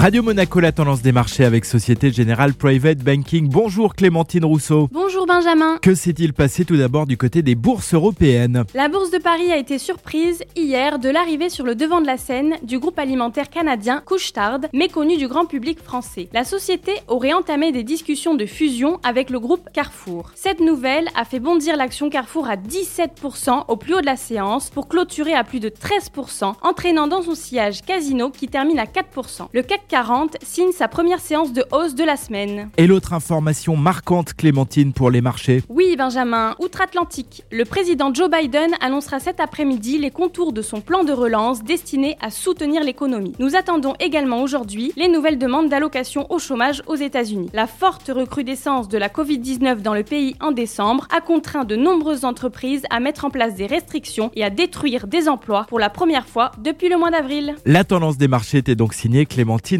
Radio Monaco, la tendance des marchés avec Société Générale Private Banking. Bonjour Clémentine Rousseau. Bonjour Benjamin. Que s'est-il passé tout d'abord du côté des bourses européennes La bourse de Paris a été surprise hier de l'arrivée sur le devant de la scène du groupe alimentaire canadien Couche-Tard, méconnu du grand public français. La société aurait entamé des discussions de fusion avec le groupe Carrefour. Cette nouvelle a fait bondir l'action Carrefour à 17% au plus haut de la séance pour clôturer à plus de 13%, entraînant dans son sillage Casino qui termine à 4%. Le CAC 40 signe sa première séance de hausse de la semaine. Et l'autre information marquante, Clémentine, pour les marchés Oui, Benjamin, outre-Atlantique, le président Joe Biden annoncera cet après-midi les contours de son plan de relance destiné à soutenir l'économie. Nous attendons également aujourd'hui les nouvelles demandes d'allocation au chômage aux États-Unis. La forte recrudescence de la Covid-19 dans le pays en décembre a contraint de nombreuses entreprises à mettre en place des restrictions et à détruire des emplois pour la première fois depuis le mois d'avril. La tendance des marchés était donc signée Clémentine